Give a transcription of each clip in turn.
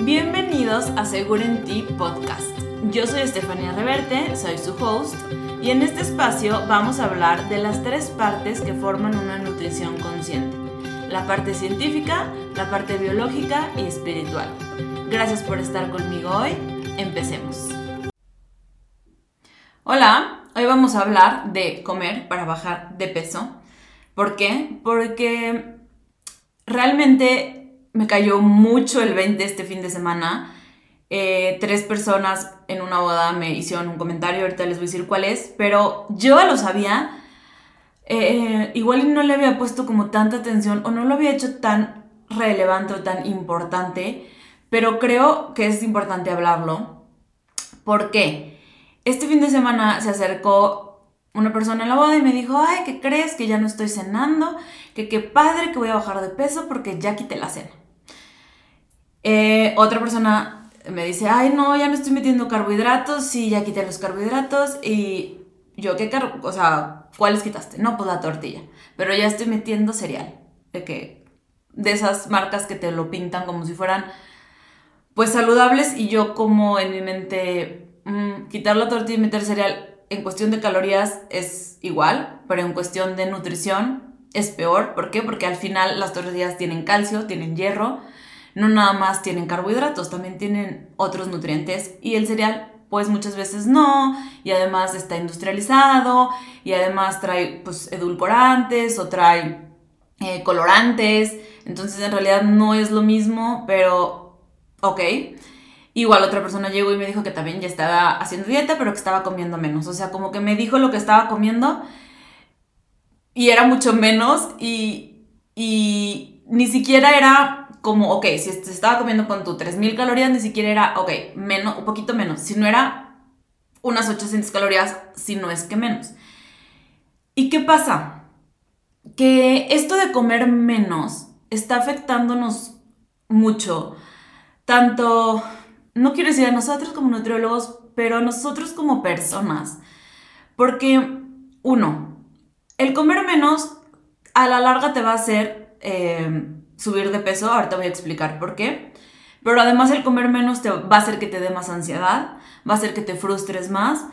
Bienvenidos a Seguro en Ti Podcast. Yo soy Estefanía Reverte, soy su host, y en este espacio vamos a hablar de las tres partes que forman una nutrición consciente. La parte científica, la parte biológica y espiritual. Gracias por estar conmigo hoy. Empecemos. Hola, hoy vamos a hablar de comer para bajar de peso. ¿Por qué? Porque realmente me cayó mucho el 20 este fin de semana. Eh, tres personas en una boda me hicieron un comentario, ahorita les voy a decir cuál es, pero yo lo sabía. Eh, igual no le había puesto como tanta atención o no lo había hecho tan relevante o tan importante, pero creo que es importante hablarlo. ¿Por qué? Este fin de semana se acercó una persona en la boda y me dijo, ay, ¿qué crees? Que ya no estoy cenando, que qué padre que voy a bajar de peso porque ya quité la cena. Eh, otra persona me dice, ay, no, ya no estoy metiendo carbohidratos, sí, ya quité los carbohidratos y yo, ¿qué carbo? O sea, ¿cuáles quitaste? No, pues la tortilla, pero ya estoy metiendo cereal, de que, de esas marcas que te lo pintan como si fueran, pues saludables y yo como en mi mente, mm, quitar la tortilla y meter cereal en cuestión de calorías es igual, pero en cuestión de nutrición es peor. ¿Por qué? Porque al final las tortillas tienen calcio, tienen hierro, no nada más tienen carbohidratos, también tienen otros nutrientes y el cereal pues muchas veces no, y además está industrializado, y además trae pues edulcorantes o trae eh, colorantes, entonces en realidad no es lo mismo, pero ok. Igual otra persona llegó y me dijo que también ya estaba haciendo dieta, pero que estaba comiendo menos, o sea, como que me dijo lo que estaba comiendo y era mucho menos y, y ni siquiera era como, ok, si se estaba comiendo con tu 3000 calorías, ni siquiera era, ok, menos, un poquito menos. Si no era unas 800 calorías, si no es que menos. ¿Y qué pasa? Que esto de comer menos está afectándonos mucho. Tanto, no quiero decir a nosotros como nutriólogos, pero a nosotros como personas. Porque, uno, el comer menos a la larga te va a hacer... Eh, subir de peso, ahorita voy a explicar por qué. Pero además el comer menos te va a hacer que te dé más ansiedad, va a hacer que te frustres más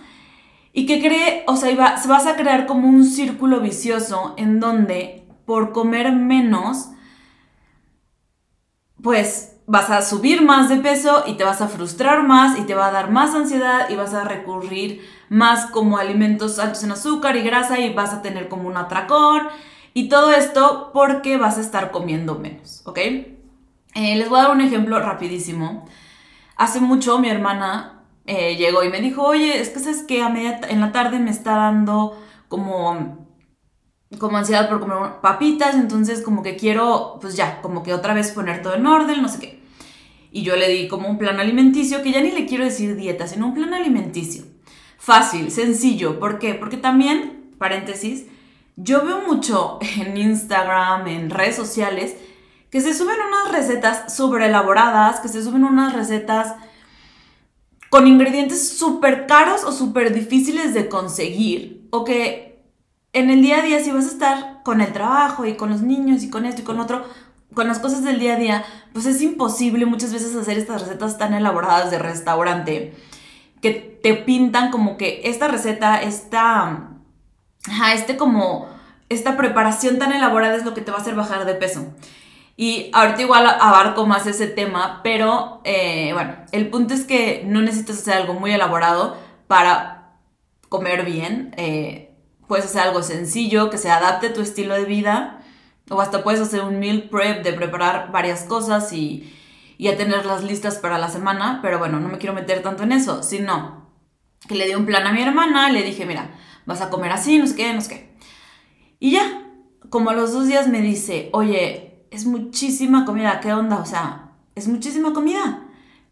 y que cree, o sea, vas a crear como un círculo vicioso en donde por comer menos, pues vas a subir más de peso y te vas a frustrar más y te va a dar más ansiedad y vas a recurrir más como alimentos altos en azúcar y grasa y vas a tener como un atracón y todo esto porque vas a estar comiendo menos, ¿ok? Eh, les voy a dar un ejemplo rapidísimo. Hace mucho mi hermana eh, llegó y me dijo, oye, es que sabes que a media en la tarde me está dando como, como ansiedad por comer papitas, entonces como que quiero, pues ya, como que otra vez poner todo en orden, no sé qué. Y yo le di como un plan alimenticio, que ya ni le quiero decir dieta, sino un plan alimenticio. Fácil, sencillo. ¿Por qué? Porque también, paréntesis, yo veo mucho en Instagram, en redes sociales, que se suben unas recetas súper elaboradas, que se suben unas recetas con ingredientes súper caros o súper difíciles de conseguir, o que en el día a día si vas a estar con el trabajo y con los niños y con esto y con otro, con las cosas del día a día, pues es imposible muchas veces hacer estas recetas tan elaboradas de restaurante que te pintan como que esta receta, esta ajá, este como, esta preparación tan elaborada es lo que te va a hacer bajar de peso. Y ahorita igual abarco más ese tema, pero eh, bueno, el punto es que no necesitas hacer algo muy elaborado para comer bien. Eh, puedes hacer algo sencillo que se adapte a tu estilo de vida. O hasta puedes hacer un meal prep de preparar varias cosas y, y tenerlas listas para la semana. Pero bueno, no me quiero meter tanto en eso, sino que le di un plan a mi hermana, le dije, mira, vas a comer así, no sé qué, no sé qué. Y ya, como a los dos días me dice, oye, es muchísima comida, ¿qué onda? O sea, es muchísima comida.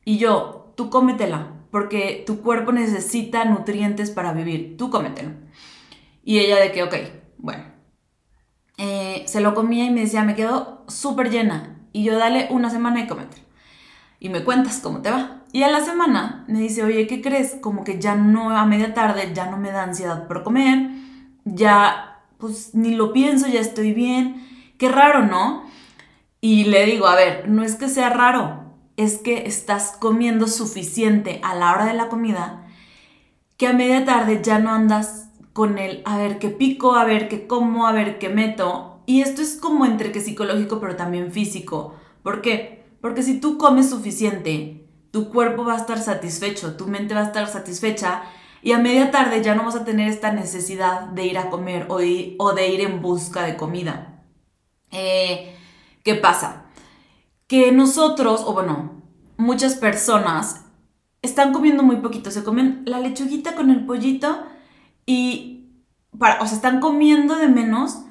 Y yo, tú cómetela, porque tu cuerpo necesita nutrientes para vivir, tú cómetelo. Y ella de que, ok, bueno. Eh, se lo comía y me decía, me quedo súper llena. Y yo, dale una semana y cómetelo. Y me cuentas cómo te va. Y a la semana me dice, oye, ¿qué crees? Como que ya no, a media tarde, ya no me da ansiedad por comer, ya, pues ni lo pienso, ya estoy bien. Qué raro, ¿no? Y le digo, a ver, no es que sea raro, es que estás comiendo suficiente a la hora de la comida que a media tarde ya no andas con el a ver qué pico, a ver qué como, a ver qué meto. Y esto es como entre que psicológico pero también físico. ¿Por qué? Porque si tú comes suficiente, tu cuerpo va a estar satisfecho, tu mente va a estar satisfecha y a media tarde ya no vas a tener esta necesidad de ir a comer o, de ir en busca de comida. Eh, ¿Qué pasa? Que nosotros, o bueno, muchas personas están comiendo muy poquito, se comen la lechuguita con el pollito y, para, o sea, están comiendo de menos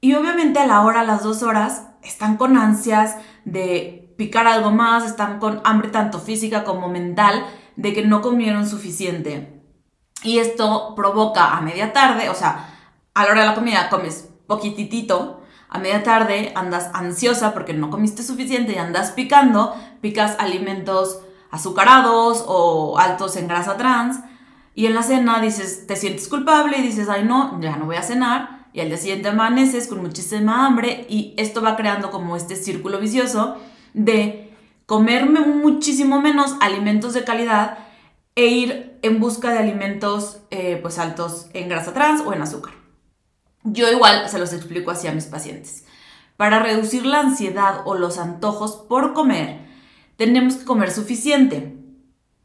y obviamente a la hora, a las dos horas, están con ansias de picar algo más, están con hambre tanto física como mental de que no comieron suficiente. Y esto provoca a media tarde, o sea, a la hora de la comida comes poquitito, a media tarde andas ansiosa porque no comiste suficiente y andas picando, picas alimentos azucarados o altos en grasa trans, y en la cena dices, te sientes culpable y dices, ay no, ya no voy a cenar, y al día siguiente amaneces con muchísima hambre y esto va creando como este círculo vicioso de comerme muchísimo menos alimentos de calidad e ir en busca de alimentos eh, pues altos en grasa trans o en azúcar. Yo igual se los explico así a mis pacientes. Para reducir la ansiedad o los antojos por comer, tenemos que comer suficiente.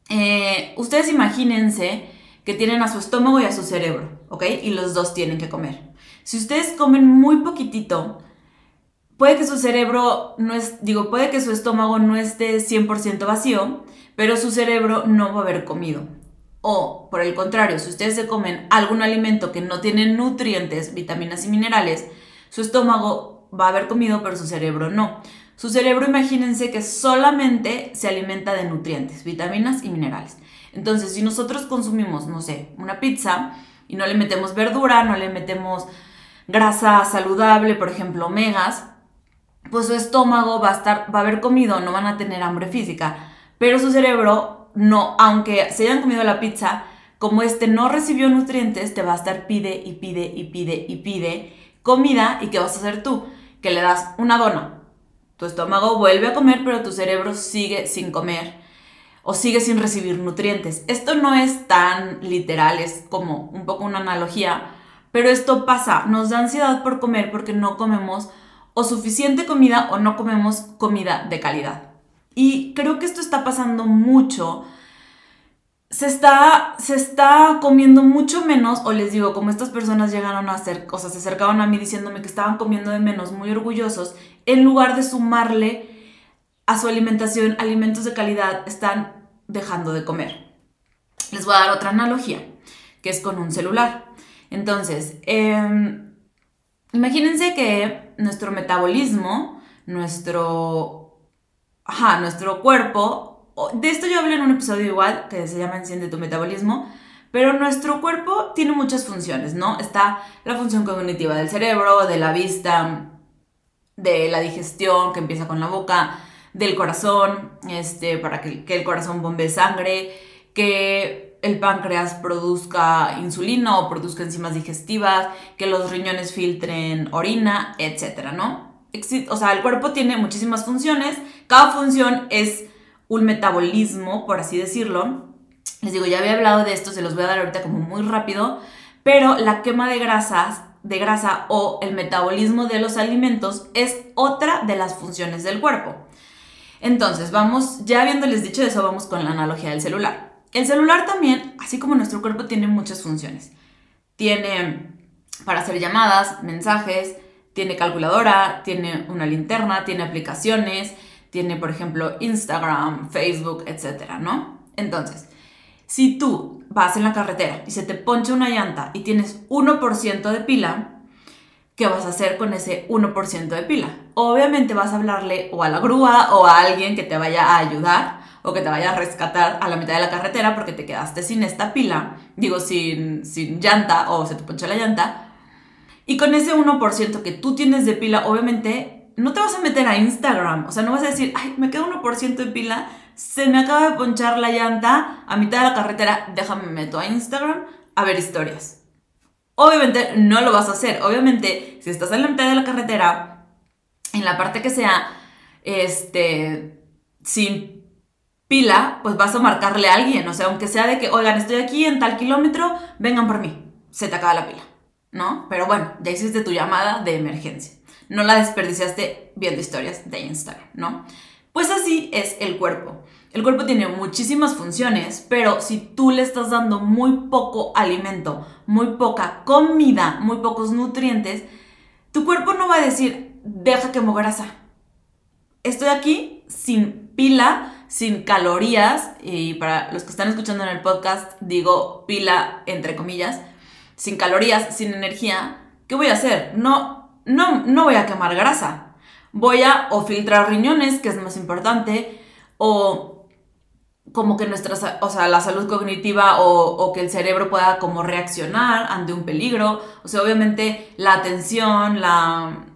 Eh, ustedes imagínense que tienen a su estómago y a su cerebro, ¿ok? Y los dos tienen que comer. Si ustedes comen muy poquitito, puede que su cerebro no es, digo, puede que su estómago no esté 100% vacío, pero su cerebro no va a haber comido. O, por el contrario, si ustedes se comen algún alimento que no tiene nutrientes, vitaminas y minerales, su estómago va a haber comido, pero su cerebro no. Su cerebro, imagínense que solamente se alimenta de nutrientes, vitaminas y minerales. Entonces, si nosotros consumimos, no sé, una pizza y no le metemos verdura, no le metemos grasa saludable, por ejemplo, omegas, pues su estómago va a estar, va a haber comido, no van a tener hambre física, pero su cerebro no, aunque se hayan comido la pizza, como este no recibió nutrientes, te va a estar pide y pide y pide y pide comida y ¿qué vas a hacer tú? Que le das una dona. Tu estómago vuelve a comer, pero tu cerebro sigue sin comer o sigue sin recibir nutrientes. Esto no es tan literal, es como un poco una analogía, pero esto pasa, nos da ansiedad por comer porque no comemos o suficiente comida o no comemos comida de calidad. Y creo que esto está pasando mucho. Se está, se está comiendo mucho menos, o les digo, como estas personas llegaron a hacer cosas, se acercaban a mí diciéndome que estaban comiendo de menos, muy orgullosos, en lugar de sumarle a su alimentación alimentos de calidad, están dejando de comer. Les voy a dar otra analogía, que es con un celular. Entonces, em, imagínense que nuestro metabolismo, nuestro, ajá, nuestro cuerpo, de esto yo hablé en un episodio igual que se llama Enciende tu metabolismo, pero nuestro cuerpo tiene muchas funciones, ¿no? Está la función cognitiva del cerebro, de la vista, de la digestión que empieza con la boca, del corazón, este, para que, que el corazón bombee sangre, que el páncreas produzca insulina o produzca enzimas digestivas, que los riñones filtren orina, etcétera, ¿no? O sea, el cuerpo tiene muchísimas funciones, cada función es un metabolismo, por así decirlo. Les digo, ya había hablado de esto, se los voy a dar ahorita como muy rápido, pero la quema de grasas, de grasa o el metabolismo de los alimentos es otra de las funciones del cuerpo. Entonces, vamos, ya habiéndoles dicho eso, vamos con la analogía del celular. El celular también, así como nuestro cuerpo, tiene muchas funciones. Tiene para hacer llamadas, mensajes, tiene calculadora, tiene una linterna, tiene aplicaciones, tiene, por ejemplo, Instagram, Facebook, etcétera, ¿no? Entonces, si tú vas en la carretera y se te poncha una llanta y tienes 1% de pila, ¿qué vas a hacer con ese 1% de pila? Obviamente vas a hablarle o a la grúa o a alguien que te vaya a ayudar o que te vaya a rescatar a la mitad de la carretera porque te quedaste sin esta pila, digo, sin, sin llanta o se te ponchó la llanta. Y con ese 1% que tú tienes de pila, obviamente no te vas a meter a Instagram. O sea, no vas a decir, ay, me queda 1% de pila, se me acaba de ponchar la llanta a mitad de la carretera, déjame meto a Instagram a ver historias. Obviamente no lo vas a hacer. Obviamente, si estás en la mitad de la carretera, en la parte que sea, este, sin pila, pues vas a marcarle a alguien, o sea, aunque sea de que, oigan, estoy aquí en tal kilómetro, vengan por mí, se te acaba la pila, ¿no? Pero bueno, ya hiciste tu llamada de emergencia, no la desperdiciaste viendo historias de Instagram, ¿no? Pues así es el cuerpo. El cuerpo tiene muchísimas funciones, pero si tú le estás dando muy poco alimento, muy poca comida, muy pocos nutrientes, tu cuerpo no va a decir, deja que grasa. Estoy aquí sin pila, sin calorías, y para los que están escuchando en el podcast, digo pila entre comillas, sin calorías, sin energía, ¿qué voy a hacer? No, no, no voy a quemar grasa. Voy a o filtrar riñones, que es más importante, o como que nuestra, o sea, la salud cognitiva o, que el cerebro pueda como reaccionar ante un peligro. O sea, obviamente la atención, la,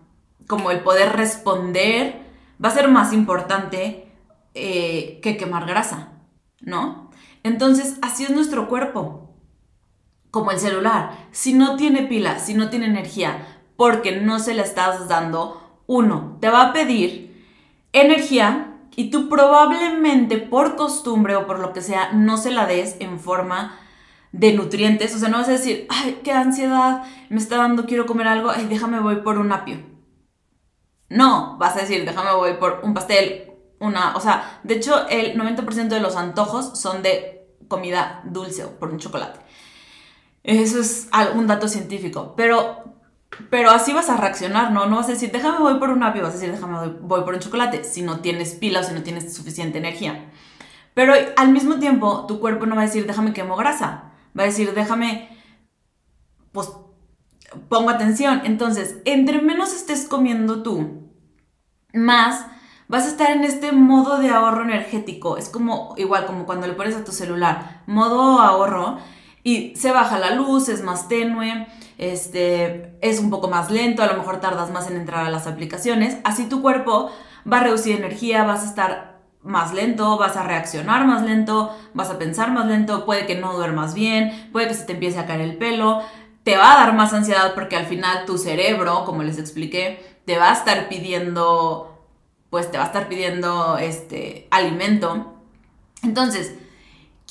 como el poder responder va a ser más importante eh, que quemar grasa, ¿no? Entonces, así es nuestro cuerpo, como el celular. Si no tiene pila, si no tiene energía, porque no se le estás dando, uno, te va a pedir energía y tú probablemente por costumbre o por lo que sea no se la des en forma de nutrientes, o sea, no vas a decir, ay, qué ansiedad, me está dando, quiero comer algo, ay, déjame voy por un apio. No, vas a decir, déjame voy por un pastel, una, o sea, de hecho el 90% de los antojos son de comida dulce o por un chocolate. Eso es un dato científico, pero pero así vas a reaccionar, ¿no? No vas a decir, déjame voy por un apio, vas a decir, déjame voy por un chocolate, si no tienes pila o si no tienes suficiente energía. Pero al mismo tiempo, tu cuerpo no va a decir, déjame quemo grasa. Va a decir, déjame, pues, pongo atención. Entonces, entre menos estés comiendo tú, más vas a estar en este modo de ahorro energético. Es como, igual, como cuando le pones a tu celular, modo ahorro, y se baja la luz, es más tenue este, es un poco más lento, a lo mejor tardas más en entrar a las aplicaciones, así tu cuerpo va a reducir energía, vas a estar más lento, vas a reaccionar más lento, vas a pensar más lento, puede que no duermas bien, puede que se te empiece a caer el pelo, te va a dar más ansiedad porque al final tu cerebro, como les expliqué, te va a estar pidiendo, pues te va a estar pidiendo este alimento. Entonces,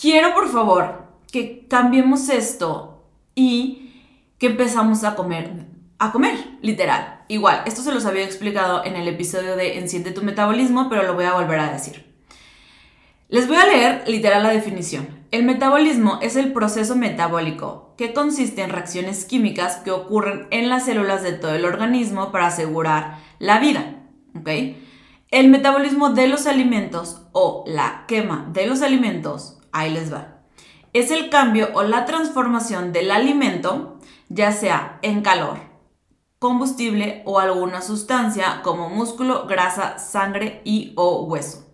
quiero por favor que cambiemos esto y que empezamos a comer, a comer, literal. Igual, esto se los había explicado en el episodio de Enciende tu metabolismo, pero lo voy a volver a decir. Les voy a leer literal la definición. El metabolismo es el proceso metabólico que consiste en reacciones químicas que ocurren en las células de todo el organismo para asegurar la vida. ¿ok? El metabolismo de los alimentos o la quema de los alimentos, ahí les va. Es el cambio o la transformación del alimento ya sea en calor, combustible o alguna sustancia como músculo, grasa, sangre y o hueso.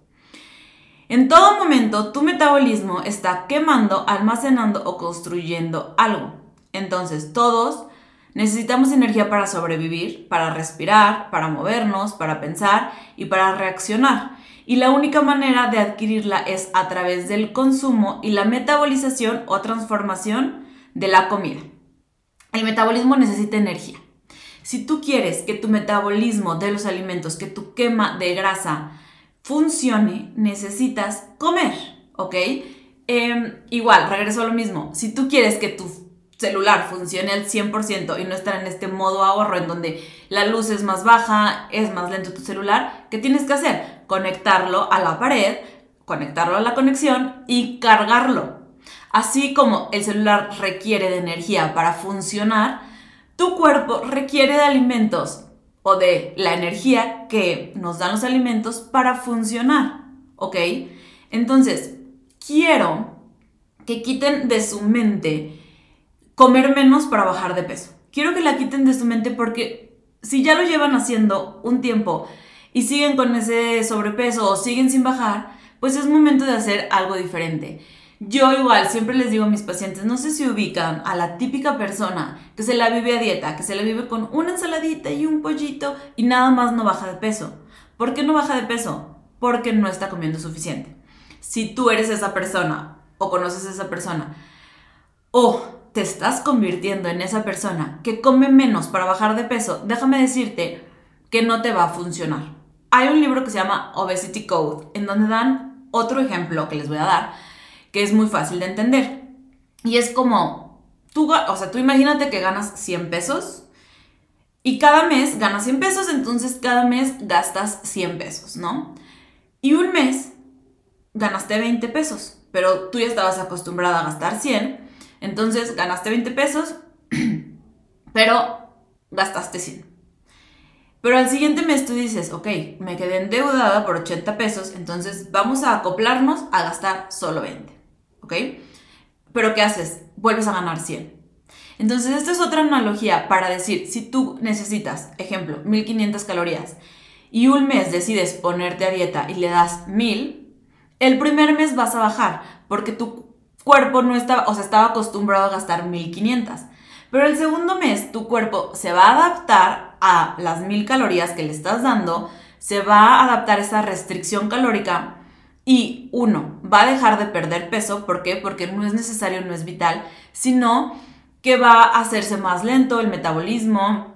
En todo momento tu metabolismo está quemando, almacenando o construyendo algo. Entonces todos necesitamos energía para sobrevivir, para respirar, para movernos, para pensar y para reaccionar. Y la única manera de adquirirla es a través del consumo y la metabolización o transformación de la comida. El metabolismo necesita energía. Si tú quieres que tu metabolismo de los alimentos, que tu quema de grasa funcione, necesitas comer, ¿ok? Em, igual, regreso a lo mismo. Si tú quieres que tu celular funcione al 100% y no estar en este modo ahorro en donde la luz es más baja, es más lento tu celular, ¿qué tienes que hacer? Conectarlo a la pared, conectarlo a la conexión y cargarlo. Así como el celular requiere de energía para funcionar, tu cuerpo requiere de alimentos o de la energía que nos dan los alimentos para funcionar, ¿ok? Entonces, quiero que quiten de su mente comer menos para bajar de peso. Quiero que la quiten de su mente porque si ya lo llevan haciendo un tiempo y siguen con ese sobrepeso o siguen sin bajar, pues es momento de hacer algo diferente. Yo igual siempre les digo a mis pacientes, no sé si ubican a la típica persona que se la vive a dieta, que se la vive con una ensaladita y un pollito y nada más no baja de peso. ¿Por qué no baja de peso? Porque no está comiendo suficiente. Si tú eres esa persona o conoces a esa persona o te estás convirtiendo en esa persona que come menos para bajar de peso, déjame decirte que no te va a funcionar. Hay un libro que se llama Obesity Code, en donde dan otro ejemplo que les voy a dar, que es muy fácil de entender. Y es como, tú, o sea, tú imagínate que ganas 100 pesos y cada mes ganas 100 pesos, entonces cada mes gastas 100 pesos, ¿no? Y un mes ganaste 20 pesos, pero tú ya estabas acostumbrada a gastar 100, entonces ganaste 20 pesos, pero gastaste 100. Pero al siguiente mes tú dices, ok, me quedé endeudada por 80 pesos, entonces vamos a acoplarnos a gastar solo 20, ¿ok? Pero ¿qué haces? Vuelves a ganar 100. Entonces, esta es otra analogía para decir, si tú necesitas, ejemplo, 1500 calorías y un mes decides ponerte a dieta y le das 1000, el primer mes vas a bajar porque tu cuerpo no estaba, o sea, estaba acostumbrado a gastar 1500. Pero el segundo mes tu cuerpo se va a adaptar a las 1000 calorías que le estás dando, se va a adaptar a esa restricción calórica y uno, va a dejar de perder peso, ¿por qué? Porque no es necesario, no es vital, sino que va a hacerse más lento el metabolismo,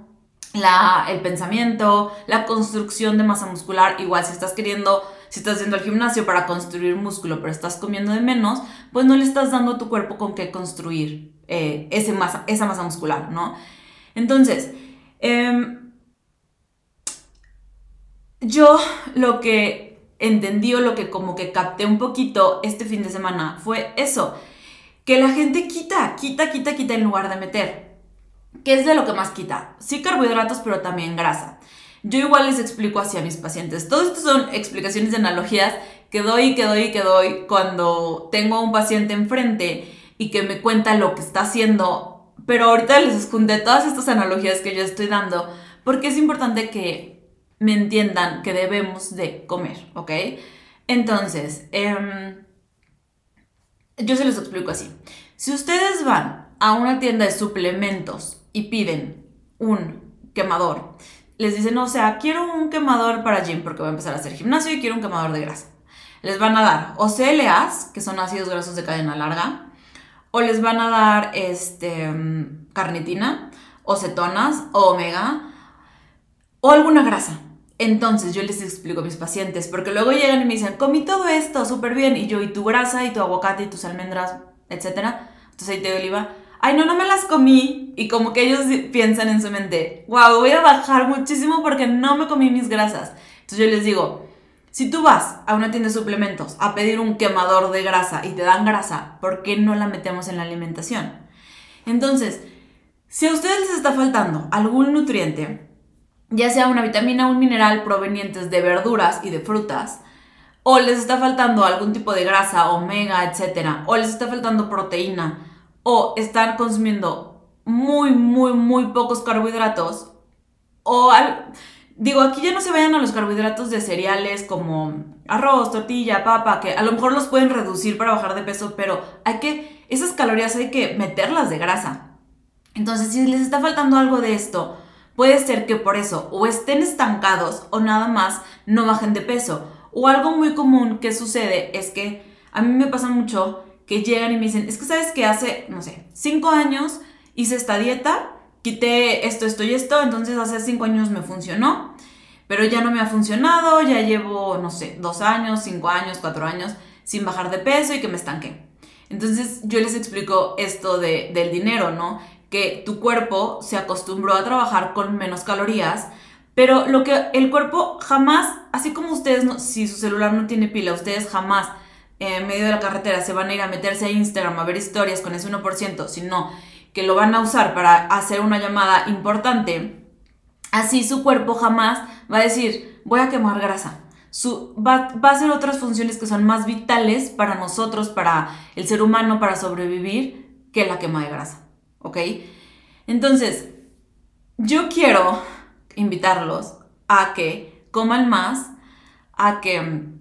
la, el pensamiento, la construcción de masa muscular. Igual si estás queriendo, si estás haciendo el gimnasio para construir músculo, pero estás comiendo de menos, pues no le estás dando a tu cuerpo con qué construir eh, ese masa, esa masa muscular, ¿no? Entonces, em, yo lo que entendí o lo que como que capté un poquito este fin de semana fue eso que la gente quita, quita, quita, quita en lugar de meter. ¿Qué es de lo que más quita? Sí carbohidratos, pero también grasa. Yo igual les explico así a mis pacientes. Todo esto son explicaciones de analogías que doy y que doy y que doy cuando tengo a un paciente enfrente y que me cuenta lo que está haciendo. Pero ahorita les escondé todas estas analogías que yo estoy dando porque es importante que me entiendan que debemos de comer, ¿ok? Entonces, eh, yo se los explico así. Si ustedes van a una tienda de suplementos y piden un quemador, les dicen, o sea, quiero un quemador para gym porque voy a empezar a hacer gimnasio y quiero un quemador de grasa. Les van a dar o CLAs, que son ácidos grasos de cadena larga, o les van a dar este, carnitina, o cetonas, o omega, o alguna grasa. Entonces yo les explico a mis pacientes, porque luego llegan y me dicen, comí todo esto súper bien, y yo, y tu grasa, y tu aguacate, y tus almendras, etcétera, tu aceite de oliva, ay, no, no me las comí, y como que ellos piensan en su mente, wow, voy a bajar muchísimo porque no me comí mis grasas. Entonces yo les digo, si tú vas a una tienda de suplementos a pedir un quemador de grasa y te dan grasa, ¿por qué no la metemos en la alimentación? Entonces, si a ustedes les está faltando algún nutriente, ya sea una vitamina o un mineral provenientes de verduras y de frutas, o les está faltando algún tipo de grasa, omega, etc., o les está faltando proteína, o están consumiendo muy, muy, muy pocos carbohidratos, o digo, aquí ya no se vayan a los carbohidratos de cereales como arroz, tortilla, papa, que a lo mejor los pueden reducir para bajar de peso, pero hay que, esas calorías hay que meterlas de grasa. Entonces, si les está faltando algo de esto, Puede ser que por eso o estén estancados o nada más no bajen de peso. O algo muy común que sucede es que a mí me pasa mucho que llegan y me dicen, es que sabes que hace, no sé, cinco años hice esta dieta, quité esto, esto y esto, entonces hace cinco años me funcionó, pero ya no me ha funcionado, ya llevo, no sé, dos años, cinco años, cuatro años sin bajar de peso y que me estanqué. Entonces yo les explico esto de, del dinero, ¿no? que tu cuerpo se acostumbró a trabajar con menos calorías, pero lo que el cuerpo jamás, así como ustedes, si su celular no tiene pila, ustedes jamás en medio de la carretera se van a ir a meterse a Instagram a ver historias con ese 1%, sino que lo van a usar para hacer una llamada importante, así su cuerpo jamás va a decir, voy a quemar grasa. Su, va, va, a hacer otras funciones que son más vitales para nosotros, para el ser humano, para sobrevivir, que la quema de grasa. ¿ok? Entonces, yo quiero invitarlos a que coman más, a que,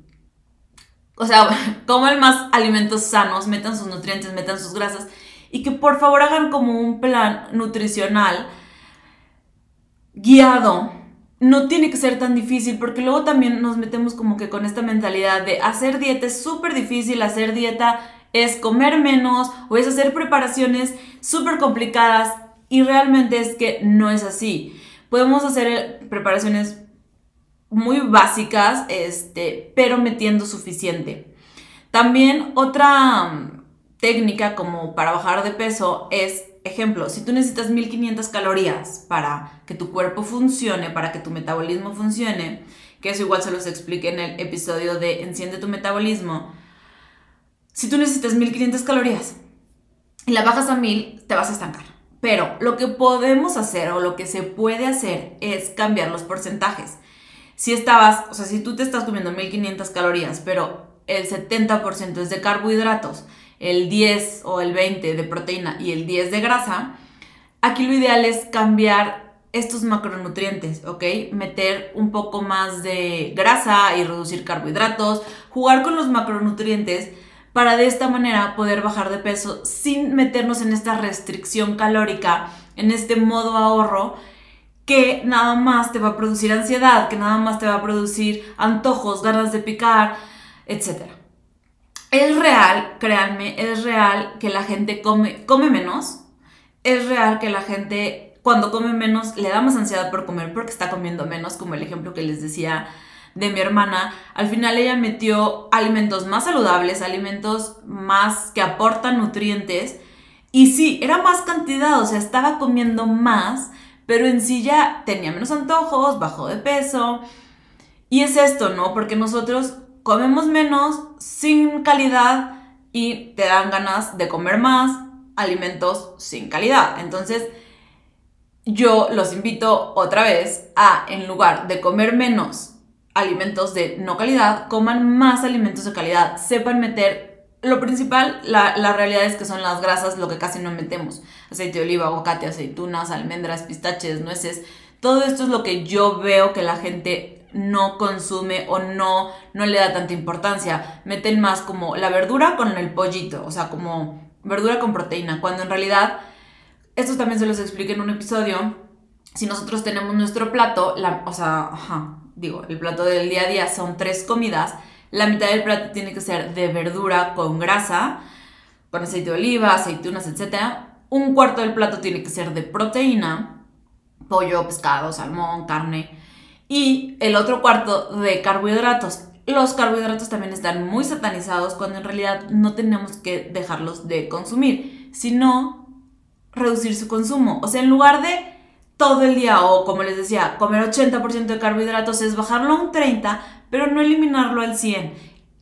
o sea, coman más alimentos sanos, metan sus nutrientes, metan sus grasas y que por favor hagan como un plan nutricional guiado. No tiene que ser tan difícil porque luego también nos metemos como que con esta mentalidad de hacer dieta es súper difícil, hacer dieta es comer menos o es hacer preparaciones súper complicadas y realmente es que no es así. Podemos hacer preparaciones muy básicas, este, pero metiendo suficiente. También otra mm, técnica como para bajar de peso es, ejemplo, si tú necesitas 1500 calorías para que tu cuerpo funcione, para que tu metabolismo funcione, que eso igual se los expliqué en el episodio de Enciende tu metabolismo, si tú necesitas 1500 calorías y la bajas a 1000, te vas a estancar. Pero lo que podemos hacer o lo que se puede hacer es cambiar los porcentajes. Si estabas, o sea, si tú te estás comiendo 1500 calorías, pero el 70% es de carbohidratos, el 10 o el 20 de proteína y el 10 de grasa, aquí lo ideal es cambiar estos macronutrientes, ¿ok? Meter un poco más de grasa y reducir carbohidratos, jugar con los macronutrientes para de esta manera poder bajar de peso sin meternos en esta restricción calórica, en este modo ahorro que nada más te va a producir ansiedad, que nada más te va a producir antojos, ganas de picar, etc. Es real, créanme, es real que la gente come, come menos, es real que la gente cuando come menos le da más ansiedad por comer porque está comiendo menos, como el ejemplo que les decía de mi hermana, al final ella metió alimentos más saludables, alimentos más que aportan nutrientes. Y sí, era más cantidad, o sea, estaba comiendo más, pero en sí ya tenía menos antojos, bajó de peso. Y es esto, ¿no? Porque nosotros comemos menos, sin calidad, y te dan ganas de comer más alimentos sin calidad. Entonces, yo los invito otra vez a, en lugar de comer menos alimentos de no calidad, coman más alimentos de calidad, sepan meter lo principal, la, la, realidad es que son las grasas lo que casi no metemos. Aceite de oliva, aguacate, aceitunas, almendras, pistaches, nueces. Todo esto es lo que yo veo que la gente no consume o no, no le da tanta importancia. Meten más como la verdura con el pollito, o sea, como verdura con proteína, cuando en realidad, esto también se los expliqué en un episodio, si nosotros tenemos nuestro plato, la, o sea, ajá, digo, el plato del día a día son tres comidas, la mitad del plato tiene que ser de verdura con grasa, con aceite de oliva, aceitunas, etc. Un cuarto del plato tiene que ser de proteína, pollo, pescado, salmón, carne. Y el otro cuarto de carbohidratos. Los carbohidratos también están muy satanizados cuando en realidad no tenemos que dejarlos de consumir, sino reducir su consumo. O sea, en lugar de todo el día o como les decía, comer 80% de carbohidratos es bajarlo a un 30, pero no eliminarlo al 100.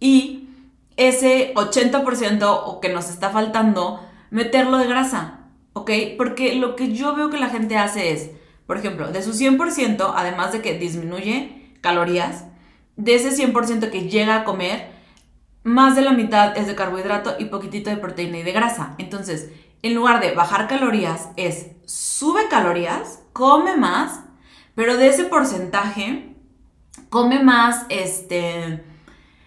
Y ese 80% o que nos está faltando, meterlo de grasa, ¿ok? Porque lo que yo veo que la gente hace es, por ejemplo, de su 100%, además de que disminuye calorías, de ese 100% que llega a comer, más de la mitad es de carbohidrato y poquitito de proteína y de grasa. Entonces, en lugar de bajar calorías, es sube calorías come más, pero de ese porcentaje, come más este,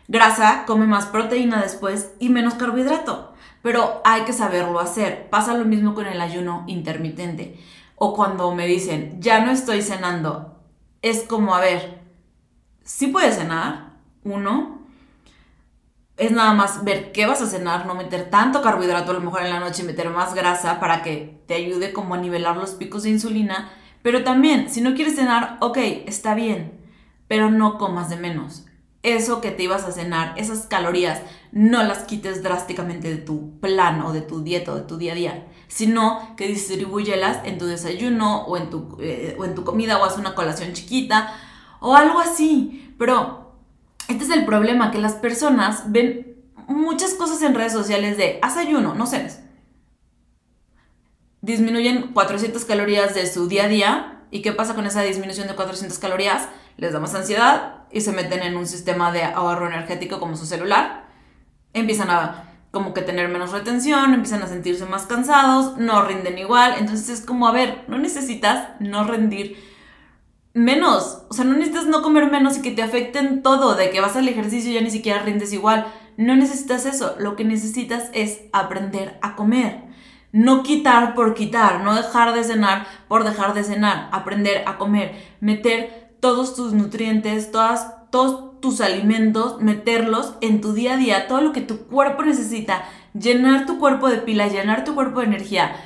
grasa, come más proteína después y menos carbohidrato. Pero hay que saberlo hacer. Pasa lo mismo con el ayuno intermitente. O cuando me dicen, ya no estoy cenando. Es como, a ver, sí puedes cenar, uno. Es nada más ver qué vas a cenar, no meter tanto carbohidrato a lo mejor en la noche meter más grasa para que te ayude como a nivelar los picos de insulina pero también, si no quieres cenar, ok, está bien, pero no comas de menos. Eso que te ibas a cenar, esas calorías, no las quites drásticamente de tu plan o de tu dieta o de tu día a día, sino que distribuyelas en tu desayuno o en tu, eh, o en tu comida o haz una colación chiquita o algo así. Pero este es el problema, que las personas ven muchas cosas en redes sociales de haz ayuno, no cenes disminuyen 400 calorías de su día a día. ¿Y qué pasa con esa disminución de 400 calorías? Les da más ansiedad y se meten en un sistema de ahorro energético como su celular. Empiezan a como que tener menos retención, empiezan a sentirse más cansados, no rinden igual. Entonces es como, a ver, no necesitas no rendir menos. O sea, no necesitas no comer menos y que te afecten todo, de que vas al ejercicio y ya ni siquiera rindes igual. No necesitas eso. Lo que necesitas es aprender a comer no quitar por quitar, no dejar de cenar por dejar de cenar, aprender a comer, meter todos tus nutrientes, todas, todos tus alimentos, meterlos en tu día a día, todo lo que tu cuerpo necesita, llenar tu cuerpo de pilas, llenar tu cuerpo de energía,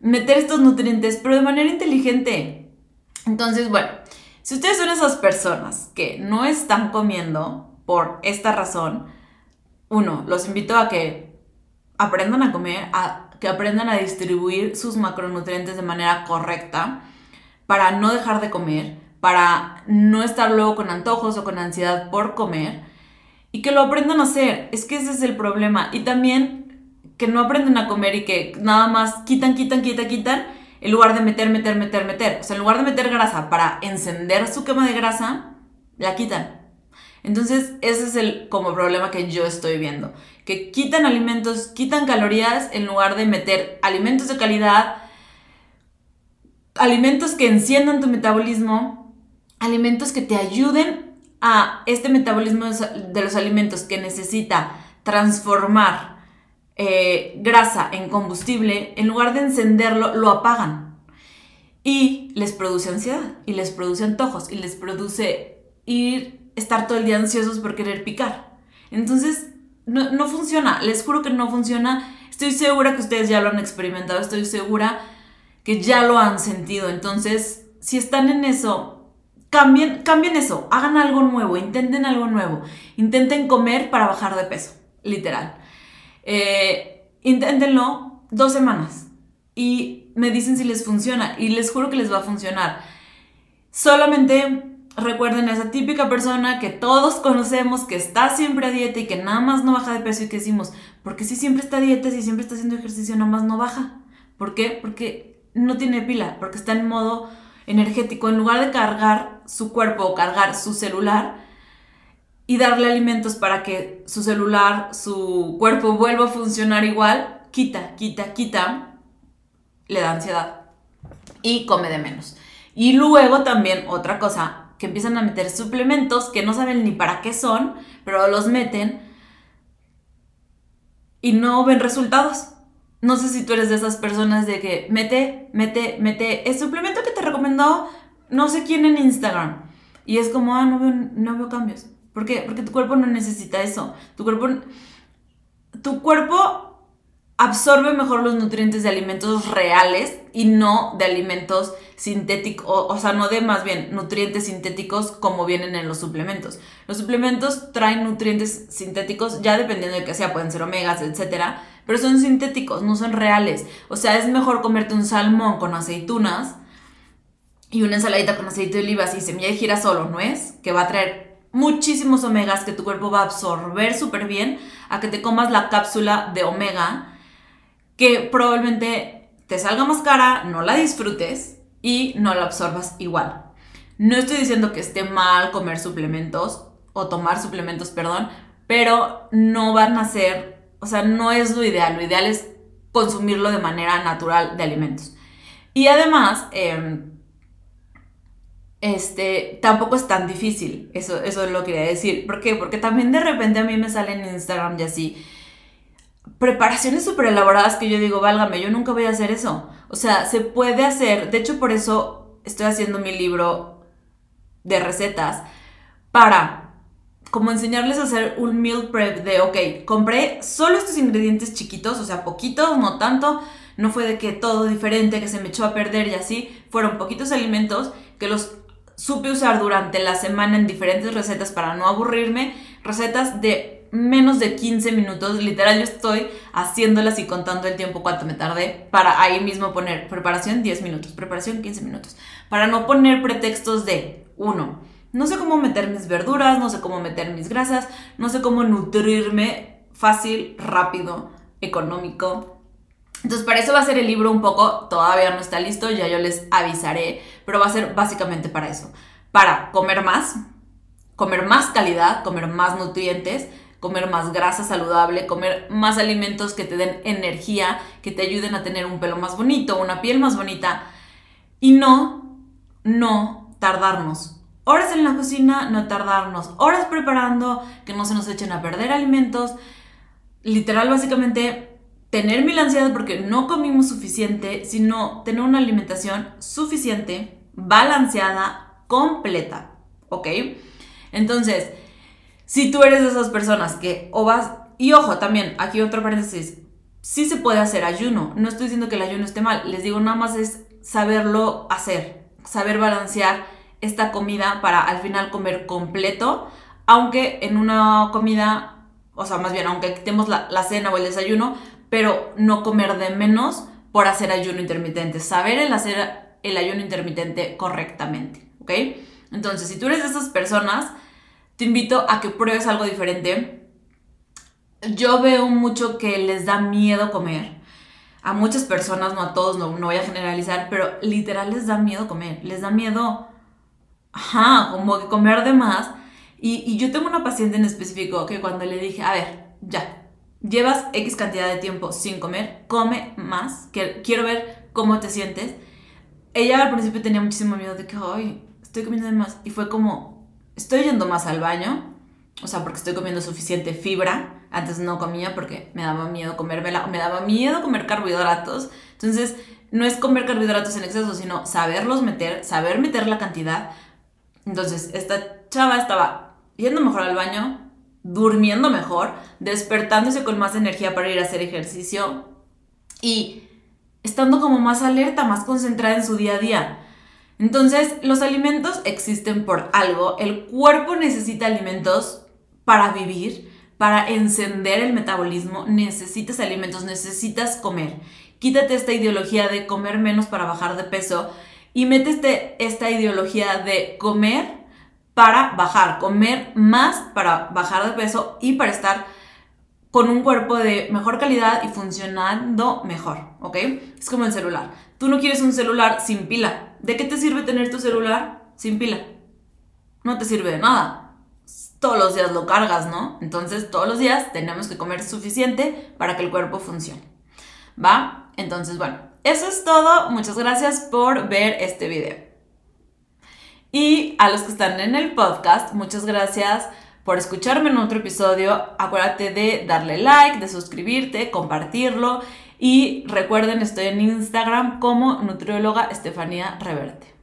meter estos nutrientes, pero de manera inteligente. Entonces, bueno, si ustedes son esas personas que no están comiendo por esta razón, uno, los invito a que aprendan a comer, a que aprendan a distribuir sus macronutrientes de manera correcta para no dejar de comer, para no estar luego con antojos o con ansiedad por comer y que lo aprendan a hacer. Es que ese es el problema. Y también que no aprenden a comer y que nada más quitan, quitan, quitan, quitan en lugar de meter, meter, meter, meter. O sea, en lugar de meter grasa para encender su quema de grasa, la quitan. Entonces, ese es el como problema que yo estoy viendo. Que quitan alimentos, quitan calorías en lugar de meter alimentos de calidad, alimentos que enciendan tu metabolismo, alimentos que te ayuden a este metabolismo de los alimentos que necesita transformar eh, grasa en combustible, en lugar de encenderlo, lo apagan. Y les produce ansiedad, y les produce antojos, y les produce ir estar todo el día ansiosos por querer picar. Entonces, no, funciona, les juro que no funciona. Estoy segura que ustedes ya lo han experimentado, estoy segura que ya lo han sentido. Entonces, si están en eso, cambien, cambien eso, hagan algo nuevo, intenten algo nuevo. Intenten comer para bajar de peso, literal. Eh, inténtenlo dos semanas y me dicen si les funciona y les juro que les va a funcionar. Solamente recuerden a esa típica persona que todos conocemos, que está siempre a dieta y que nada más no baja de peso y que decimos, porque si siempre está a dieta, si siempre está haciendo ejercicio, nada más no baja. ¿Por qué? Porque no tiene pila, porque está en modo energético. En lugar de cargar su cuerpo o cargar su celular y darle alimentos para que su celular, su cuerpo vuelva a funcionar igual, quita, quita, quita, le da ansiedad y come de menos. Y luego también otra cosa, que empiezan a meter suplementos que no saben ni para qué son, pero los meten y no ven resultados. No sé si tú eres de esas personas de que mete, mete, mete el suplemento que te recomendó no sé quién en Instagram. Y es como, ah, no veo, no veo cambios. ¿Por qué? Porque tu cuerpo no necesita eso. Tu cuerpo, tu cuerpo absorbe mejor los nutrientes de alimentos reales y no de alimentos sintéticos, o, sea, no de más bien nutrientes sintéticos como vienen en los suplementos. Los suplementos traen nutrientes sintéticos, ya dependiendo de qué sea, pueden ser omegas, etcétera, pero son sintéticos, no son reales. O sea, es mejor comerte un salmón con aceitunas y una ensaladita con aceite de olivas y semilla de girasol o nuez, que va a traer muchísimos omegas que tu cuerpo va a absorber súper bien, a que te comas la cápsula de omega que probablemente te salga más cara, no la disfrutes y no la absorbas igual. No estoy diciendo que esté mal comer suplementos o tomar suplementos, perdón, pero no van a ser, o sea, no es lo ideal. Lo ideal es consumirlo de manera natural de alimentos. Y además, em, este, tampoco es tan difícil, eso, eso lo quería decir. ¿Por qué? Porque también de repente a mí me sale en Instagram y así, preparaciones súper elaboradas que yo digo, válgame, yo nunca voy a hacer eso. O sea, se puede hacer, de hecho por eso estoy haciendo mi libro de recetas, para como enseñarles a hacer un meal prep de, ok, compré solo estos ingredientes chiquitos, o sea, poquitos, no tanto, no fue de que todo diferente, que se me echó a perder y así, fueron poquitos alimentos que los supe usar durante la semana en diferentes recetas para no aburrirme, recetas de menos de 15 minutos. Literal, yo estoy haciéndolas y contando el tiempo cuánto me tardé para ahí mismo poner preparación 10 minutos, preparación 15 minutos. Para no poner pretextos de, uno, no sé cómo meter mis verduras, no sé cómo meter mis grasas, no sé cómo nutrirme fácil, rápido, económico. Entonces, para eso va a ser el libro un poco, todavía no está listo, ya yo les avisaré, pero va a ser básicamente para eso. Para comer más, comer más calidad, comer más nutrientes, comer más grasa saludable, comer más alimentos que te den energía, que te ayuden a tener un pelo más bonito, una piel más bonita y no, no tardarnos. Horas en la cocina, no tardarnos. Horas preparando, que no se nos echen a perder alimentos. Literal, básicamente, tener mil ansiedad porque no comimos suficiente, sino tener una alimentación suficiente, balanceada, completa. ¿Ok? Entonces, si tú eres de esas personas que o vas, y ojo también, aquí otro paréntesis, sí se puede hacer ayuno, no estoy diciendo que el ayuno esté mal, les digo nada más es saberlo hacer, saber balancear esta comida para al final comer completo, aunque en una comida o sea, más bien, aunque quitemos la, la cena o el desayuno, pero no comer de menos por hacer ayuno intermitente. Saber el hacer el ayuno intermitente correctamente, ¿ok? Entonces, si tú eres de esas personas, te invito a que pruebes algo diferente. Yo veo mucho que les da miedo comer. A muchas personas, no a todos, no, no voy a generalizar, pero literal les da miedo comer. Les da miedo, ajá, como que comer de más. Y, y yo tengo una paciente en específico que cuando le dije, a ver, ya, llevas X cantidad de tiempo sin comer, come más, que quiero ver cómo te sientes. Ella al principio tenía muchísimo miedo de que, ay, estoy comiendo de más. Y fue como, estoy yendo más al baño, o sea, porque estoy comiendo suficiente fibra. Antes no comía porque me daba miedo comérmela, me daba miedo comer carbohidratos. Entonces, no es comer carbohidratos en exceso, sino saberlos meter, saber meter la cantidad. Entonces, esta chava estaba yendo mejor al baño, durmiendo mejor, despertándose con más energía para ir a hacer ejercicio y estando como más alerta, más concentrada en su día a día. Entonces, los alimentos existen por algo. El cuerpo necesita alimentos para vivir, para encender el metabolismo. Necesitas alimentos, necesitas comer. Quítate esta ideología de comer menos para bajar de peso y métete esta ideología de comer para bajar, comer más para bajar de peso y para estar con un cuerpo de mejor calidad y funcionando mejor, ¿ok? Es como el celular. Tú no quieres un celular sin pila. ¿De qué te sirve tener tu celular sin pila? No te sirve de nada. Todos los días lo cargas, ¿no? Entonces todos los días tenemos que comer suficiente para que el cuerpo funcione. ¿Va? Entonces, bueno, eso es todo. Muchas gracias por ver este video. Y a los que están en el podcast, muchas gracias por escucharme en otro episodio. Acuérdate de darle like, de suscribirte, compartirlo. Y recuerden, estoy en Instagram como nutrióloga Estefanía Reverte.